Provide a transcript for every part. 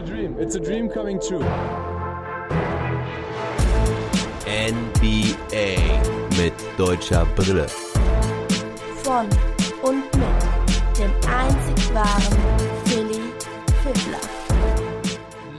a dream. It's a dream coming true. NBA mit deutscher Brille. Von und mit dem einzig wahren Philly Fiddler.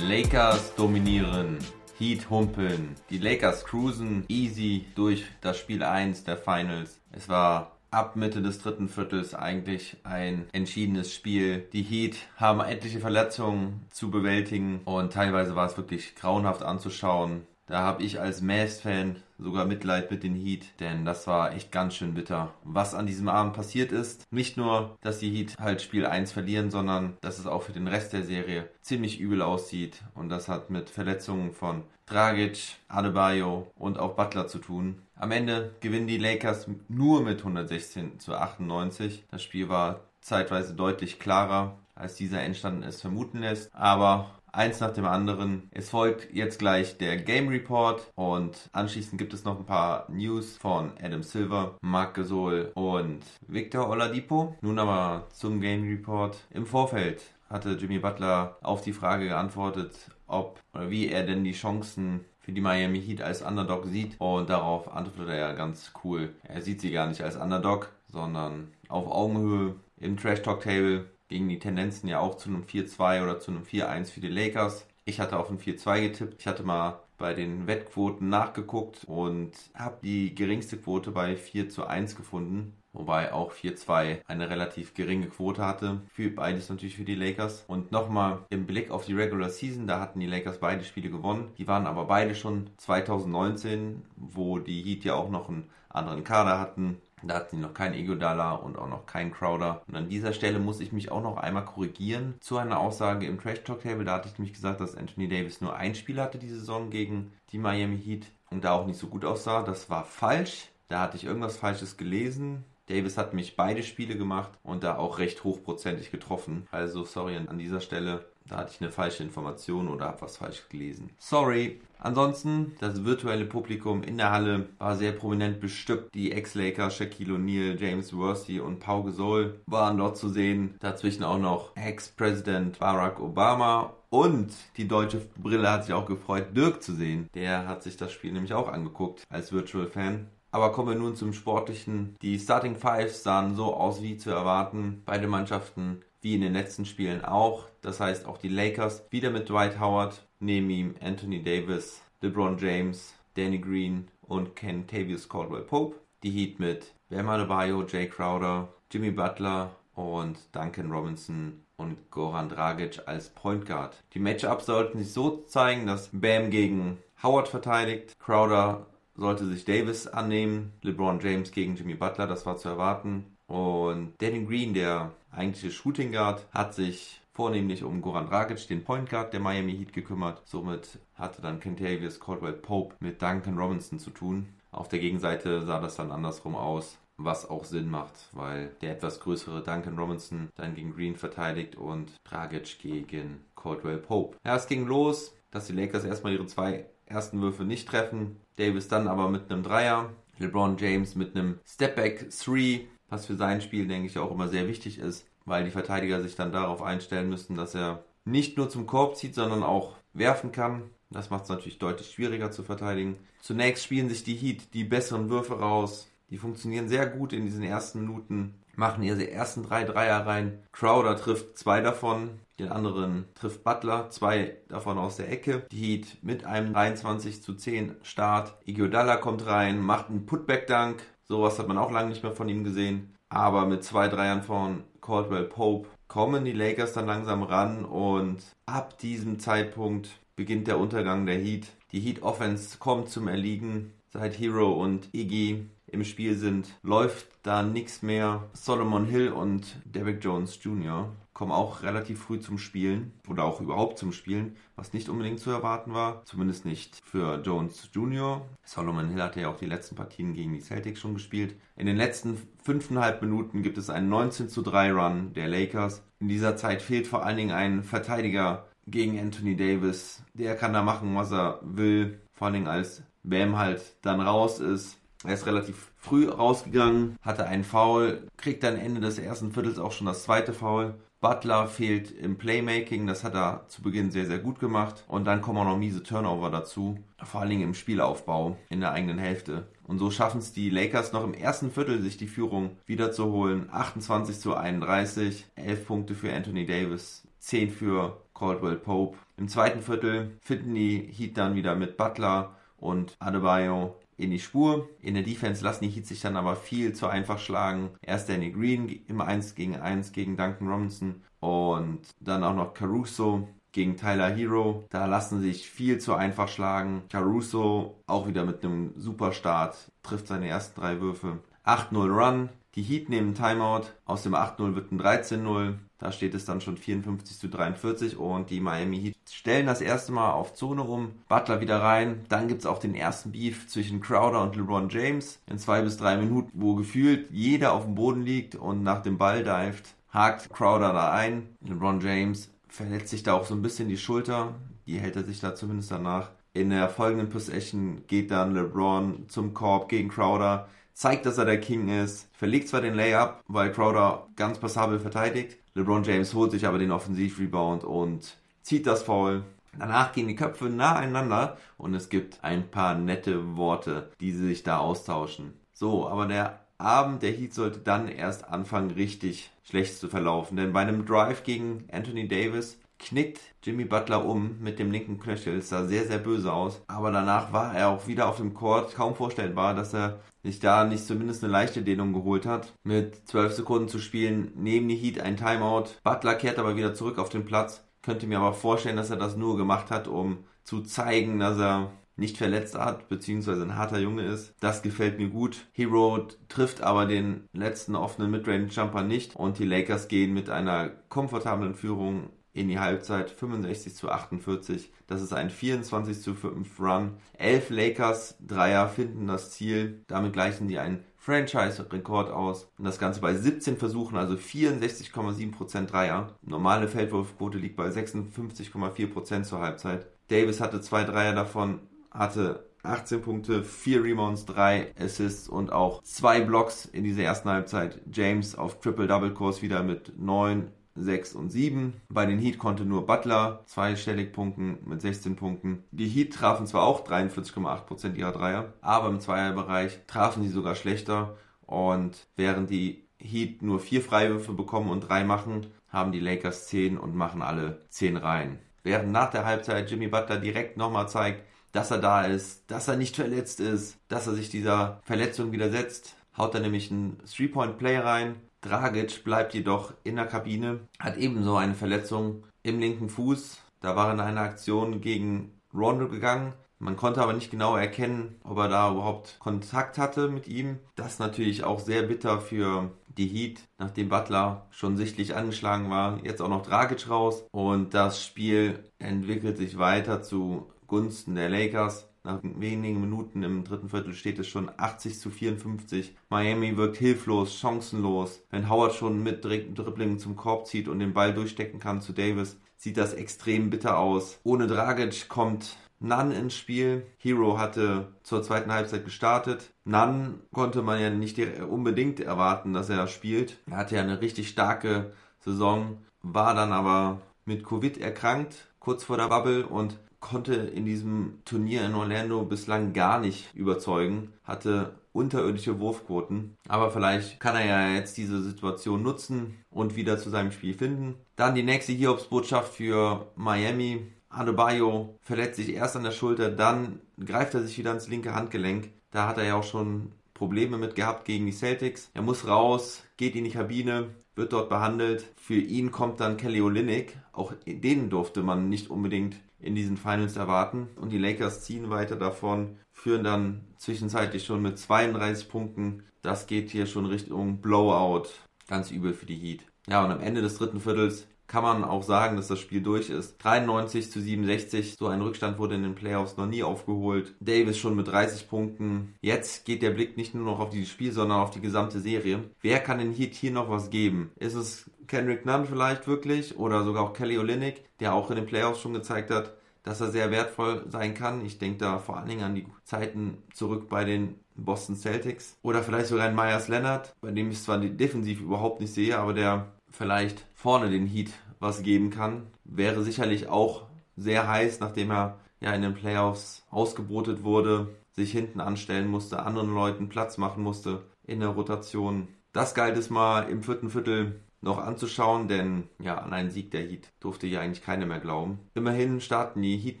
Lakers dominieren. Heat humpeln. Die Lakers cruisen easy durch das Spiel 1 der Finals. Es war ab Mitte des dritten Viertels eigentlich ein entschiedenes Spiel. Die Heat haben etliche Verletzungen zu bewältigen und teilweise war es wirklich grauenhaft anzuschauen. Da habe ich als Mavs-Fan sogar Mitleid mit den Heat, denn das war echt ganz schön bitter. Was an diesem Abend passiert ist, nicht nur, dass die Heat halt Spiel 1 verlieren, sondern dass es auch für den Rest der Serie ziemlich übel aussieht. Und das hat mit Verletzungen von Dragic, Adebayo und auch Butler zu tun. Am Ende gewinnen die Lakers nur mit 116 zu 98. Das Spiel war zeitweise deutlich klarer, als dieser entstanden es vermuten lässt. Aber eins nach dem anderen. Es folgt jetzt gleich der Game Report und anschließend gibt es noch ein paar News von Adam Silver, Marc Gasol und Victor Oladipo. Nun aber zum Game Report. Im Vorfeld hatte Jimmy Butler auf die Frage geantwortet, ob oder wie er denn die Chancen für die Miami Heat als Underdog sieht. Und darauf antwortet er ganz cool. Er sieht sie gar nicht als Underdog, sondern auf Augenhöhe im Trash Talk Table gingen die Tendenzen ja auch zu einem 4-2 oder zu einem 4-1 für die Lakers. Ich hatte auf ein 4-2 getippt. Ich hatte mal bei den Wettquoten nachgeguckt und habe die geringste Quote bei 4 zu 1 gefunden. Wobei auch 4-2 eine relativ geringe Quote hatte. Für beides natürlich für die Lakers. Und nochmal im Blick auf die Regular Season, da hatten die Lakers beide Spiele gewonnen. Die waren aber beide schon 2019, wo die Heat ja auch noch einen anderen Kader hatten. Da hatten sie noch kein Iguodala und auch noch kein Crowder. Und an dieser Stelle muss ich mich auch noch einmal korrigieren zu einer Aussage im Trash Talk Table. Da hatte ich nämlich gesagt, dass Anthony Davis nur ein Spiel hatte diese Saison gegen die Miami Heat und da auch nicht so gut aussah. Das war falsch. Da hatte ich irgendwas Falsches gelesen. Davis hat mich beide Spiele gemacht und da auch recht hochprozentig getroffen. Also sorry an dieser Stelle. Da hatte ich eine falsche Information oder habe was falsch gelesen. Sorry. Ansonsten, das virtuelle Publikum in der Halle war sehr prominent bestückt. Die Ex-Lakers, Shaquille O'Neal, James Worthy und Pau Gasol waren dort zu sehen. Dazwischen auch noch Ex-Präsident Barack Obama und die deutsche Brille hat sich auch gefreut, Dirk zu sehen. Der hat sich das Spiel nämlich auch angeguckt als Virtual Fan. Aber kommen wir nun zum Sportlichen. Die Starting Fives sahen so aus wie zu erwarten. Beide Mannschaften wie in den letzten Spielen auch. Das heißt auch die Lakers wieder mit Dwight Howard, neben ihm Anthony Davis, LeBron James, Danny Green und Kentavious Caldwell Pope. Die Heat mit Bam Adebayo, Jay Crowder, Jimmy Butler und Duncan Robinson und Goran Dragic als Point Guard. Die Matchups sollten sich so zeigen, dass Bam gegen Howard verteidigt, Crowder sollte sich Davis annehmen, LeBron James gegen Jimmy Butler, das war zu erwarten. Und Danny Green, der eigentliche Shooting Guard, hat sich vornehmlich um Goran Dragic, den Point Guard der Miami Heat, gekümmert. Somit hatte dann Kentavious Caldwell Pope mit Duncan Robinson zu tun. Auf der Gegenseite sah das dann andersrum aus, was auch Sinn macht, weil der etwas größere Duncan Robinson dann gegen Green verteidigt und Dragic gegen Caldwell Pope. Ja, es ging los, dass die Lakers erstmal ihre zwei ersten Würfe nicht treffen. Davis dann aber mit einem Dreier. LeBron James mit einem Stepback 3, was für sein Spiel, denke ich, auch immer sehr wichtig ist, weil die Verteidiger sich dann darauf einstellen müssen, dass er nicht nur zum Korb zieht, sondern auch werfen kann. Das macht es natürlich deutlich schwieriger zu verteidigen. Zunächst spielen sich die Heat die besseren Würfe raus. Die funktionieren sehr gut in diesen ersten Minuten machen ihre ersten drei Dreier rein. Crowder trifft zwei davon, den anderen trifft Butler, zwei davon aus der Ecke. Die Heat mit einem 23 zu 10 Start. Iguodala kommt rein, macht einen Putback-Dunk. Sowas hat man auch lange nicht mehr von ihm gesehen. Aber mit zwei Dreiern von Caldwell Pope kommen die Lakers dann langsam ran und ab diesem Zeitpunkt beginnt der Untergang der Heat. Die Heat Offense kommt zum Erliegen. Seit Hero und Iggy im Spiel sind, läuft da nichts mehr. Solomon Hill und Derrick Jones Jr. kommen auch relativ früh zum Spielen oder auch überhaupt zum Spielen, was nicht unbedingt zu erwarten war. Zumindest nicht für Jones Jr. Solomon Hill hatte ja auch die letzten Partien gegen die Celtics schon gespielt. In den letzten fünfeinhalb Minuten gibt es einen 19 zu 3 Run der Lakers. In dieser Zeit fehlt vor allen Dingen ein Verteidiger gegen Anthony Davis. Der kann da machen, was er will. Vor allen Dingen als Bam halt dann raus ist er ist relativ früh rausgegangen, hatte einen Foul, kriegt dann Ende des ersten Viertels auch schon das zweite Foul. Butler fehlt im Playmaking, das hat er zu Beginn sehr, sehr gut gemacht. Und dann kommen auch noch miese Turnover dazu, vor allen Dingen im Spielaufbau in der eigenen Hälfte. Und so schaffen es die Lakers noch im ersten Viertel, sich die Führung wiederzuholen. 28 zu 31, 11 Punkte für Anthony Davis, 10 für Caldwell Pope. Im zweiten Viertel finden die Heat dann wieder mit Butler und Adebayo in die Spur. In der Defense lassen die Heat sich dann aber viel zu einfach schlagen. Erst Danny Green im 1 gegen 1 gegen Duncan Robinson und dann auch noch Caruso gegen Tyler Hero. Da lassen sich viel zu einfach schlagen. Caruso auch wieder mit einem super Start, trifft seine ersten drei Würfe. 8-0 Run. Die Heat nehmen Timeout. Aus dem 8-0 wird ein 13-0. Da steht es dann schon 54 zu 43 und die Miami Heat stellen das erste Mal auf Zone um. Butler wieder rein. Dann gibt es auch den ersten Beef zwischen Crowder und LeBron James in zwei bis drei Minuten, wo gefühlt jeder auf dem Boden liegt und nach dem Ball dived. Hakt Crowder da ein. LeBron James verletzt sich da auch so ein bisschen die Schulter. Die hält er sich da zumindest danach. In der folgenden Possession geht dann LeBron zum Korb gegen Crowder zeigt, dass er der King ist, verlegt zwar den Layup, weil Crowder ganz passabel verteidigt. LeBron James holt sich aber den Offensivrebound und zieht das Foul. Danach gehen die Köpfe nah einander und es gibt ein paar nette Worte, die sie sich da austauschen. So, aber der Abend der Heat sollte dann erst anfangen, richtig schlecht zu verlaufen. Denn bei einem Drive gegen Anthony Davis knickt Jimmy Butler um mit dem linken Knöchel. Es sah sehr, sehr böse aus. Aber danach war er auch wieder auf dem Court. Kaum vorstellbar, dass er sich da nicht zumindest eine leichte Dehnung geholt hat. Mit 12 Sekunden zu spielen, neben die Heat ein Timeout. Butler kehrt aber wieder zurück auf den Platz. Könnte mir aber vorstellen, dass er das nur gemacht hat, um zu zeigen, dass er nicht verletzt hat, beziehungsweise ein harter Junge ist. Das gefällt mir gut. Hero trifft aber den letzten offenen Midrange-Jumper nicht und die Lakers gehen mit einer komfortablen Führung in die Halbzeit 65 zu 48. Das ist ein 24 zu 5 Run. Elf Lakers Dreier finden das Ziel. Damit gleichen die einen Franchise-Rekord aus. Und das Ganze bei 17 Versuchen, also 64,7% Dreier. Normale Feldwurfquote liegt bei 56,4% zur Halbzeit. Davis hatte zwei Dreier davon, hatte 18 Punkte, 4 Rebounds, 3 Assists und auch 2 Blocks in dieser ersten Halbzeit. James auf Triple-Double-Kurs wieder mit 9, 6 und 7. Bei den Heat konnte nur Butler zweistellig punkten mit 16 Punkten. Die Heat trafen zwar auch 43,8% ihrer Dreier, aber im Zweierbereich trafen sie sogar schlechter. Und während die Heat nur 4 Freiwürfe bekommen und 3 machen, haben die Lakers 10 und machen alle 10 rein. Während nach der Halbzeit Jimmy Butler direkt nochmal zeigt, dass er da ist, dass er nicht verletzt ist, dass er sich dieser Verletzung widersetzt, haut er nämlich einen Three-Point-Play rein, Dragic bleibt jedoch in der Kabine, hat ebenso eine Verletzung im linken Fuß. Da war in einer Aktion gegen Rondo gegangen. Man konnte aber nicht genau erkennen, ob er da überhaupt Kontakt hatte mit ihm. Das natürlich auch sehr bitter für die Heat, nachdem Butler schon sichtlich angeschlagen war. Jetzt auch noch Dragic raus. Und das Spiel entwickelt sich weiter zu Gunsten der Lakers. Nach wenigen Minuten im dritten Viertel steht es schon 80 zu 54. Miami wirkt hilflos, chancenlos. Wenn Howard schon mit Dribbling zum Korb zieht und den Ball durchstecken kann zu Davis, sieht das extrem bitter aus. Ohne Dragic kommt Nunn ins Spiel. Hero hatte zur zweiten Halbzeit gestartet. Nunn konnte man ja nicht unbedingt erwarten, dass er spielt. Er hatte ja eine richtig starke Saison, war dann aber mit Covid erkrankt, kurz vor der Bubble und konnte in diesem Turnier in Orlando bislang gar nicht überzeugen, hatte unterirdische Wurfquoten. Aber vielleicht kann er ja jetzt diese Situation nutzen und wieder zu seinem Spiel finden. Dann die nächste Hiobsbotschaft für Miami. Adebayo verletzt sich erst an der Schulter, dann greift er sich wieder ans linke Handgelenk. Da hat er ja auch schon Probleme mit gehabt gegen die Celtics. Er muss raus, geht in die Kabine, wird dort behandelt. Für ihn kommt dann Kelly Olynyk. Auch den durfte man nicht unbedingt in diesen Finals erwarten. Und die Lakers ziehen weiter davon, führen dann zwischenzeitlich schon mit 32 Punkten. Das geht hier schon Richtung Blowout. Ganz übel für die Heat. Ja, und am Ende des dritten Viertels kann man auch sagen, dass das Spiel durch ist. 93 zu 67, so ein Rückstand wurde in den Playoffs noch nie aufgeholt. Davis schon mit 30 Punkten. Jetzt geht der Blick nicht nur noch auf dieses Spiel, sondern auf die gesamte Serie. Wer kann denn Heat hier noch was geben? Ist es Kendrick Nunn vielleicht wirklich oder sogar auch Kelly Olynyk, der auch in den Playoffs schon gezeigt hat, dass er sehr wertvoll sein kann. Ich denke da vor allen Dingen an die Zeiten zurück bei den Boston Celtics oder vielleicht sogar ein Myers Leonard, bei dem ich zwar defensiv überhaupt nicht sehe, aber der vielleicht vorne den Heat was geben kann. Wäre sicherlich auch sehr heiß, nachdem er ja in den Playoffs ausgebotet wurde, sich hinten anstellen musste, anderen Leuten Platz machen musste in der Rotation. Das galt es mal im vierten Viertel noch anzuschauen, denn ja, an einen Sieg der Heat durfte ja eigentlich keiner mehr glauben. Immerhin starten die Heat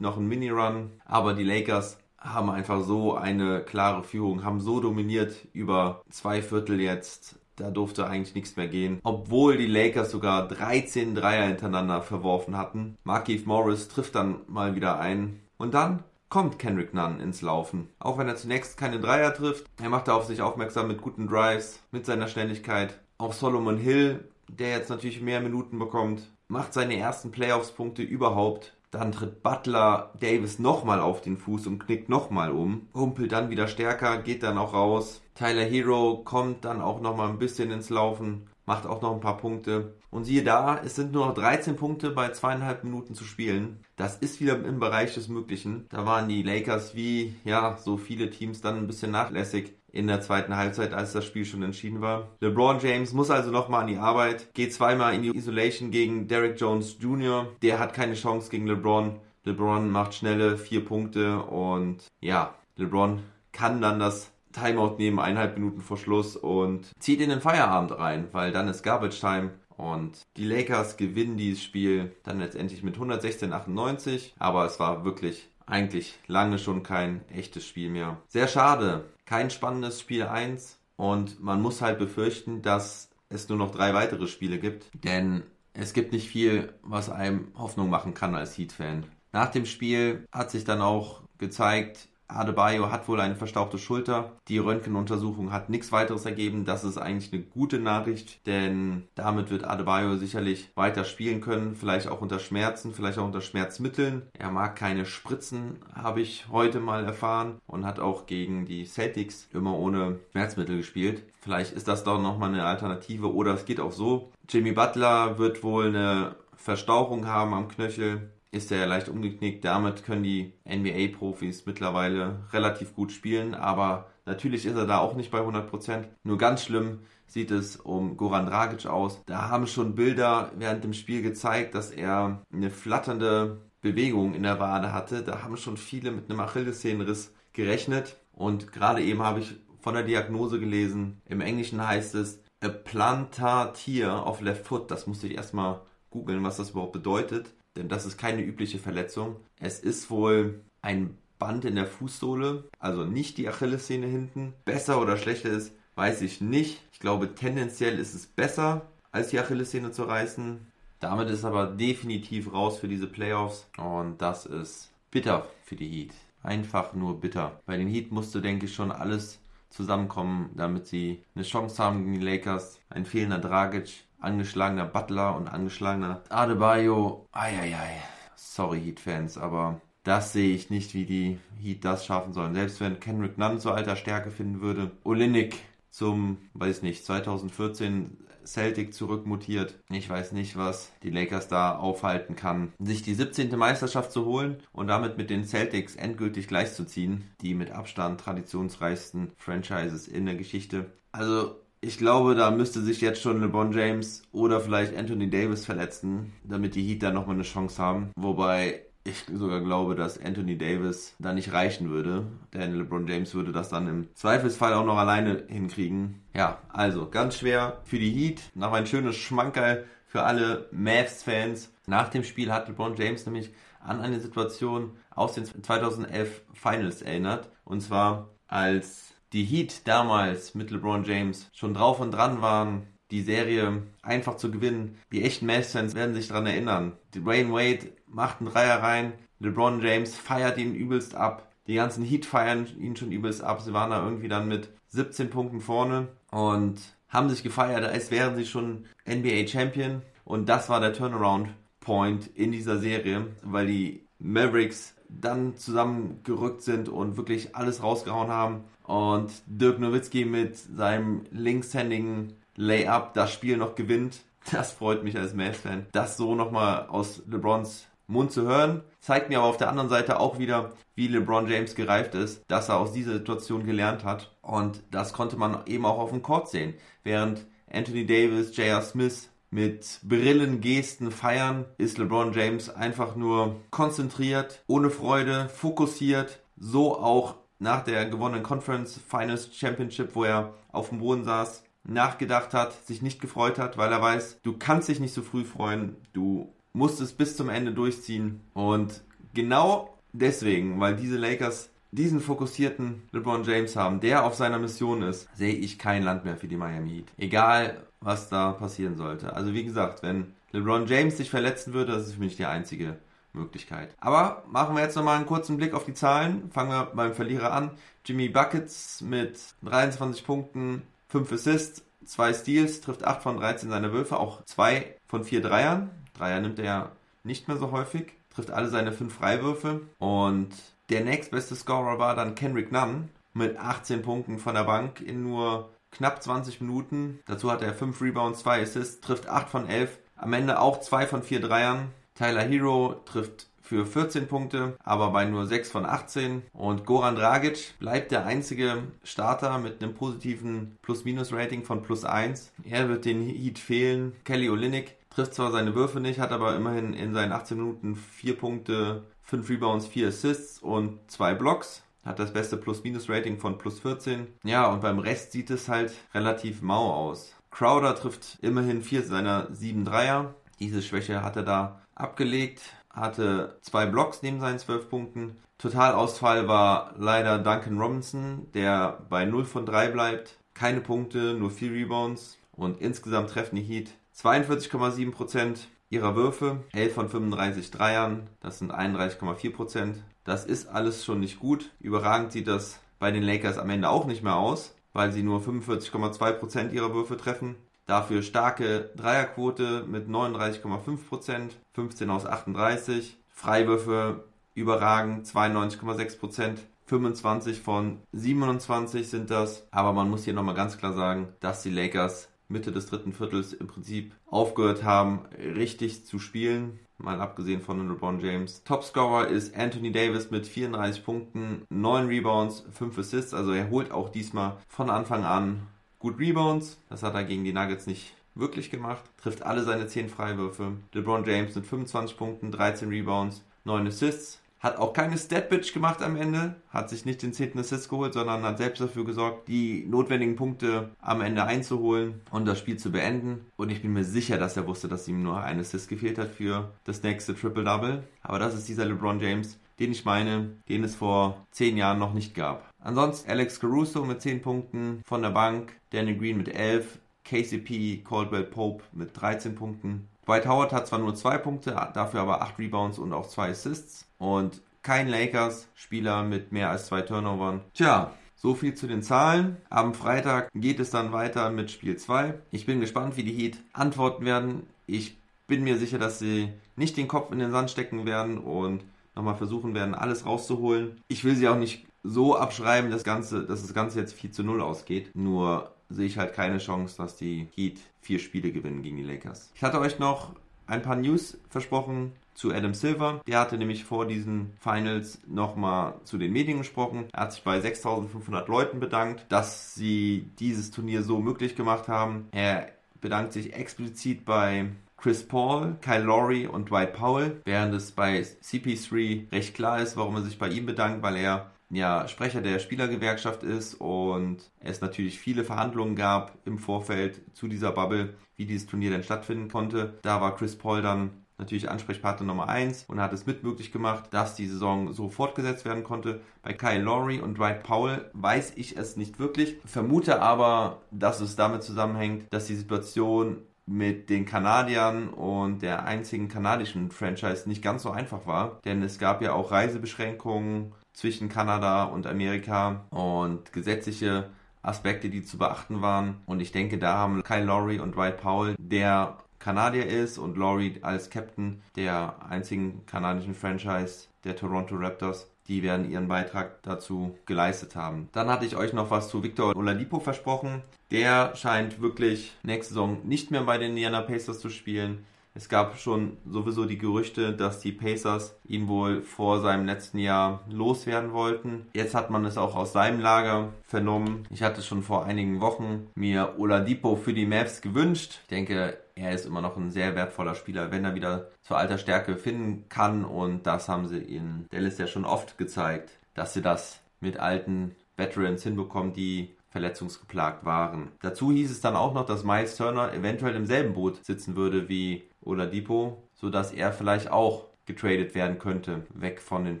noch einen Mini-Run, aber die Lakers haben einfach so eine klare Führung, haben so dominiert über zwei Viertel jetzt. Da durfte eigentlich nichts mehr gehen. Obwohl die Lakers sogar 13 Dreier hintereinander verworfen hatten. Markeith Morris trifft dann mal wieder ein. Und dann kommt Kendrick Nunn ins Laufen. Auch wenn er zunächst keine Dreier trifft. Er macht auf sich aufmerksam mit guten Drives, mit seiner Schnelligkeit. Auch Solomon Hill, der jetzt natürlich mehr Minuten bekommt, macht seine ersten Playoffs-Punkte überhaupt. Dann tritt Butler Davis nochmal auf den Fuß und knickt nochmal um. Humpelt dann wieder stärker, geht dann auch raus. Tyler Hero kommt dann auch nochmal ein bisschen ins Laufen, macht auch noch ein paar Punkte. Und siehe da, es sind nur noch 13 Punkte bei zweieinhalb Minuten zu spielen. Das ist wieder im Bereich des Möglichen. Da waren die Lakers wie, ja, so viele Teams dann ein bisschen nachlässig in der zweiten Halbzeit, als das Spiel schon entschieden war. LeBron James muss also nochmal an die Arbeit, geht zweimal in die Isolation gegen Derrick Jones Jr. Der hat keine Chance gegen LeBron. LeBron macht schnelle vier Punkte und ja, LeBron kann dann das Timeout nehmen, eineinhalb Minuten vor Schluss und zieht in den Feierabend rein, weil dann ist Garbage Time und die Lakers gewinnen dieses Spiel dann letztendlich mit 116-98, aber es war wirklich eigentlich lange schon kein echtes Spiel mehr. Sehr schade, kein spannendes Spiel 1 und man muss halt befürchten, dass es nur noch drei weitere Spiele gibt, denn es gibt nicht viel, was einem Hoffnung machen kann als Heat-Fan. Nach dem Spiel hat sich dann auch gezeigt, Adebayo hat wohl eine verstauchte Schulter. Die Röntgenuntersuchung hat nichts weiteres ergeben. Das ist eigentlich eine gute Nachricht, denn damit wird Adebayo sicherlich weiter spielen können. Vielleicht auch unter Schmerzen, vielleicht auch unter Schmerzmitteln. Er mag keine Spritzen, habe ich heute mal erfahren und hat auch gegen die Celtics immer ohne Schmerzmittel gespielt. Vielleicht ist das doch nochmal eine Alternative oder es geht auch so. Jimmy Butler wird wohl eine Verstauchung haben am Knöchel ist er leicht umgeknickt. Damit können die NBA-Profis mittlerweile relativ gut spielen, aber natürlich ist er da auch nicht bei 100%. Nur ganz schlimm sieht es um Goran Dragic aus. Da haben schon Bilder während dem Spiel gezeigt, dass er eine flatternde Bewegung in der Wade hatte. Da haben schon viele mit einem Achillessehnenriss gerechnet. Und gerade eben habe ich von der Diagnose gelesen. Im Englischen heißt es a plantar tear of left foot. Das musste ich erstmal googeln, was das überhaupt bedeutet denn das ist keine übliche Verletzung. Es ist wohl ein Band in der Fußsohle, also nicht die Achillessehne hinten. Besser oder schlechter ist, weiß ich nicht. Ich glaube, tendenziell ist es besser, als die Achillessehne zu reißen. Damit ist aber definitiv raus für diese Playoffs und das ist bitter für die Heat. Einfach nur bitter. Bei den Heat musste, denke ich, schon alles zusammenkommen, damit sie eine Chance haben gegen die Lakers. Ein fehlender Dragic, angeschlagener Butler und angeschlagener Adebayo. Eieiei. Sorry, Heat-Fans, aber das sehe ich nicht, wie die Heat das schaffen sollen. Selbst wenn Kendrick Nunn zu alter Stärke finden würde. Olinik zum, weiß nicht, 2014 Celtic zurückmutiert. Ich weiß nicht, was die Lakers da aufhalten kann, sich die 17. Meisterschaft zu holen und damit mit den Celtics endgültig gleichzuziehen, die mit Abstand traditionsreichsten Franchises in der Geschichte. Also ich glaube, da müsste sich jetzt schon LeBron James oder vielleicht Anthony Davis verletzen, damit die Heat dann nochmal eine Chance haben. Wobei ich sogar glaube, dass Anthony Davis da nicht reichen würde, denn LeBron James würde das dann im Zweifelsfall auch noch alleine hinkriegen. Ja, also ganz schwer für die Heat. Noch ein schönes Schmankerl für alle Mavs-Fans. Nach dem Spiel hat LeBron James nämlich an eine Situation aus den 2011 Finals erinnert. Und zwar als die Heat damals mit LeBron James schon drauf und dran waren, die Serie einfach zu gewinnen. Die echten Mavs-Fans werden sich daran erinnern. Die Wayne Wade macht einen Dreier rein, LeBron James feiert ihn übelst ab. Die ganzen Heat feiern ihn schon übelst ab. Sie waren da irgendwie dann mit 17 Punkten vorne und haben sich gefeiert, als wären sie schon NBA Champion. Und das war der Turnaround Point in dieser Serie, weil die Mavericks dann zusammengerückt sind und wirklich alles rausgehauen haben und Dirk Nowitzki mit seinem linkshändigen Layup das Spiel noch gewinnt. Das freut mich als Mavs-Fan. Das so nochmal aus LeBrons Mund zu hören, zeigt mir aber auf der anderen Seite auch wieder, wie LeBron James gereift ist, dass er aus dieser Situation gelernt hat. Und das konnte man eben auch auf dem Court sehen. Während Anthony Davis, J.R. Smith mit Brillen, Gesten feiern, ist LeBron James einfach nur konzentriert, ohne Freude, fokussiert, so auch nach der gewonnenen Conference Finals Championship, wo er auf dem Boden saß, nachgedacht hat, sich nicht gefreut hat, weil er weiß, du kannst dich nicht so früh freuen, du musst es bis zum Ende durchziehen und genau deswegen, weil diese Lakers diesen fokussierten LeBron James haben, der auf seiner Mission ist, sehe ich kein Land mehr für die Miami Heat. Egal, was da passieren sollte. Also wie gesagt, wenn LeBron James sich verletzen würde, das ist für mich die einzige Möglichkeit. Aber machen wir jetzt nochmal einen kurzen Blick auf die Zahlen. Fangen wir beim Verlierer an. Jimmy Buckets mit 23 Punkten, 5 Assists, 2 Steals, trifft 8 von 13 seiner Würfe, auch 2 von 4 Dreiern. Dreier nimmt er ja nicht mehr so häufig, trifft alle seine 5 Freiwürfe und der nächstbeste Scorer war dann Kendrick Nunn mit 18 Punkten von der Bank in nur knapp 20 Minuten. Dazu hat er 5 Rebounds, 2 Assists, trifft 8 von 11. Am Ende auch 2 von 4 Dreiern. Tyler Hero trifft für 14 Punkte, aber bei nur 6 von 18. Und Goran Dragic bleibt der einzige Starter mit einem positiven Plus-Minus-Rating von plus 1. Er wird den Heat fehlen. Kelly Olynyk trifft zwar seine Würfe nicht, hat aber immerhin in seinen 18 Minuten 4 Punkte, 5 Rebounds, 4 Assists und 2 Blocks. Hat das beste Plus-Minus-Rating von plus 14. Ja, und beim Rest sieht es halt relativ mau aus. Crowder trifft immerhin 4 seiner 7 Dreier. Diese Schwäche hat er da abgelegt. Hatte zwei Blocks neben seinen 12 Punkten. Totalausfall war leider Duncan Robinson, der bei 0 von 3 bleibt. Keine Punkte, nur 4 Rebounds. Und insgesamt treffen die Heat 42,7% ihrer Würfe, 11 von 35 Dreiern, das sind 31,4%. Das ist alles schon nicht gut. Überragend sieht das bei den Lakers am Ende auch nicht mehr aus, weil sie nur 45,2% ihrer Würfe treffen. Dafür starke Dreierquote mit 39,5%, 15 aus 38. Freiwürfe überragend, 92,6%. 25 von 27 sind das. Aber man muss hier nochmal ganz klar sagen, dass die Lakers Mitte des dritten Viertels im Prinzip aufgehört haben, richtig zu spielen. Mal abgesehen von LeBron James. Topscorer ist Anthony Davis mit 34 Punkten, 9 Rebounds, 5 Assists. Also er holt auch diesmal von Anfang an gut Rebounds. Das hat er gegen die Nuggets nicht wirklich gemacht. Trifft alle seine 10 Freiwürfe. LeBron James mit 25 Punkten, 13 Rebounds, 9 Assists. Hat auch keine Statbitch gemacht am Ende, hat sich nicht den 10. Assist geholt, sondern hat selbst dafür gesorgt, die notwendigen Punkte am Ende einzuholen und das Spiel zu beenden. Und ich bin mir sicher, dass er wusste, dass ihm nur ein Assist gefehlt hat für das nächste Triple-Double. Aber das ist dieser LeBron James, den ich meine, den es vor 10 Jahren noch nicht gab. Ansonsten Alex Caruso mit 10 Punkten von der Bank, Danny Green mit 11, KCP Caldwell Pope mit 13 Punkten. Dwight Howard hat zwar nur 2 Punkte, dafür aber 8 Rebounds und auch 2 Assists. Und kein Lakers-Spieler mit mehr als 2 Turnovern. Tja, so viel zu den Zahlen. Am Freitag geht es dann weiter mit Spiel 2. Ich bin gespannt, wie die Heat antworten werden. Ich bin mir sicher, dass sie nicht den Kopf in den Sand stecken werden und nochmal versuchen werden, alles rauszuholen. Ich will sie auch nicht so abschreiben, das Ganze, dass das Ganze jetzt 4 zu 0 ausgeht. Nur sehe ich halt keine Chance, dass die Heat vier Spiele gewinnen gegen die Lakers. Ich hatte euch noch ein paar News versprochen zu Adam Silver. Der hatte nämlich vor diesen Finals nochmal zu den Medien gesprochen. Er hat sich bei 6500 Leuten bedankt, dass sie dieses Turnier so möglich gemacht haben. Er bedankt sich explizit bei Chris Paul, Kyle Lowry und Dwight Powell, während es bei CP3 recht klar ist, warum er sich bei ihm bedankt, weil er ja Sprecher der Spielergewerkschaft ist und es natürlich viele Verhandlungen gab im Vorfeld zu dieser Bubble, wie dieses Turnier denn stattfinden konnte. Da war Chris Paul dann natürlich Ansprechpartner Nummer 1 und hat es mit möglich gemacht, dass die Saison so fortgesetzt werden konnte. Bei Kyle Lowry und Dwight Powell weiß ich es nicht wirklich, vermute aber, dass es damit zusammenhängt, dass die Situation mit den Kanadiern und der einzigen kanadischen Franchise nicht ganz so einfach war, denn es gab ja auch Reisebeschränkungen zwischen Kanada und Amerika und gesetzliche Aspekte, die zu beachten waren. Und ich denke, da haben Kyle Lowry und Dwight Powell, der Kanadier ist und Lowry als Captain der einzigen kanadischen Franchise der Toronto Raptors, die werden ihren Beitrag dazu geleistet haben. Dann hatte ich euch noch was zu Victor Oladipo versprochen. Der scheint wirklich nächste Saison nicht mehr bei den Indiana Pacers zu spielen. Es gab schon sowieso die Gerüchte, dass die Pacers ihn wohl vor seinem letzten Jahr loswerden wollten. Jetzt hat man es auch aus seinem Lager vernommen. Ich hatte schon vor einigen Wochen mir Oladipo für die Mavs gewünscht. Ich denke, er ist immer noch ein sehr wertvoller Spieler, wenn er wieder zur alter Stärke finden kann. Und das haben sie in Dallas ja schon oft gezeigt, dass sie das mit alten Veterans hinbekommen, die verletzungsgeplagt waren. Dazu hieß es dann auch noch, dass Miles Turner eventuell im selben Boot sitzen würde wie Oladipo, sodass er vielleicht auch getradet werden könnte, weg von den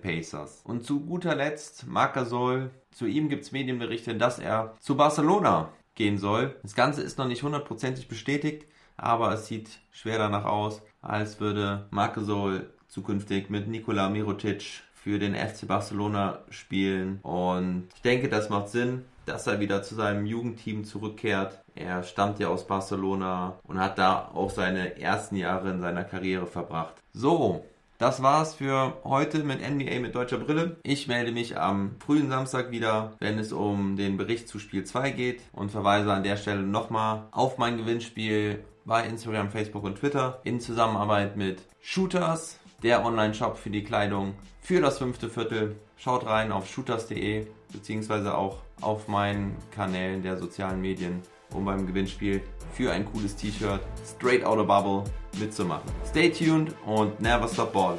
Pacers. Und zu guter Letzt, Marc Gasol, zu ihm gibt es Medienberichte, dass er zu Barcelona gehen soll. Das Ganze ist noch nicht hundertprozentig bestätigt, aber es sieht schwer danach aus, als würde Marc Gasol zukünftig mit Nikola Mirotic für den FC Barcelona spielen. Und ich denke, das macht Sinn, dass er wieder zu seinem Jugendteam zurückkehrt. Er stammt ja aus Barcelona und hat da auch seine ersten Jahre in seiner Karriere verbracht. So, das war's für heute mit NBA mit deutscher Brille. Ich melde mich am frühen Samstag wieder, wenn es um den Bericht zu Spiel 2 geht und verweise an der Stelle nochmal auf mein Gewinnspiel bei Instagram, Facebook und Twitter in Zusammenarbeit mit Shooters, der Online-Shop für die Kleidung für das fünfte Viertel. Schaut rein auf shooters.de beziehungsweise auch auf meinen Kanälen der sozialen Medien, um beim Gewinnspiel für ein cooles T-Shirt Straight Outta Bubble mitzumachen. Stay tuned und never stop balling.